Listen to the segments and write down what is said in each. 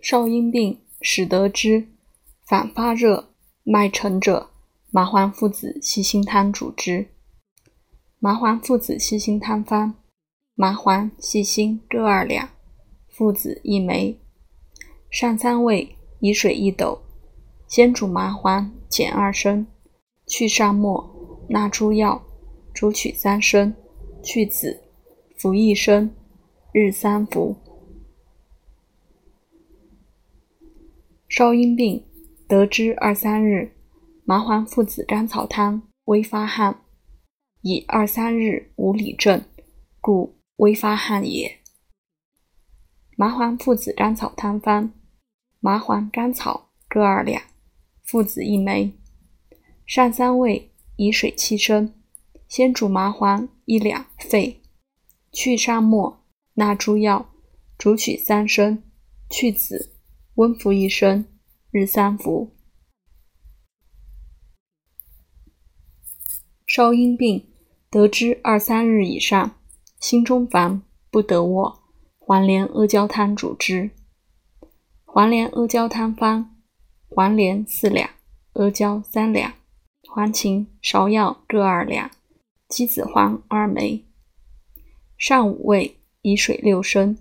少阴病始得之，反发热，脉沉者，麻黄附子细辛汤主之。麻黄附子细辛汤方：麻黄、细辛各二两，附子一枚。上三味，以水一斗，先煮麻黄，减二升，去上末，纳诸药，煮取三升，去子，服一升，日三服。少阴病得之二三日，麻黄附子甘草汤微发汗，以二三日无里症，故微发汗也。麻黄附子甘草汤方。麻黄、甘草各二两，附子一枚。上三味，以水七升，先煮麻黄一两沸，去上末，纳诸药，煮取三升，去子，温服一升，日三服。少阴病得之二三日以上，心中烦，不得卧，黄连、阿胶汤主之。黄连阿胶汤方：黄连四两，阿胶三两，黄芩、芍药各二两，鸡子黄二枚。上五味，以水六升，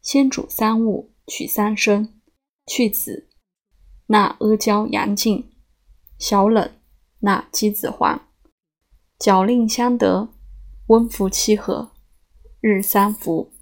先煮三物，取三升，去子，那阿胶、阳静，小冷，那鸡子黄，角令相得，温服七合，日三服。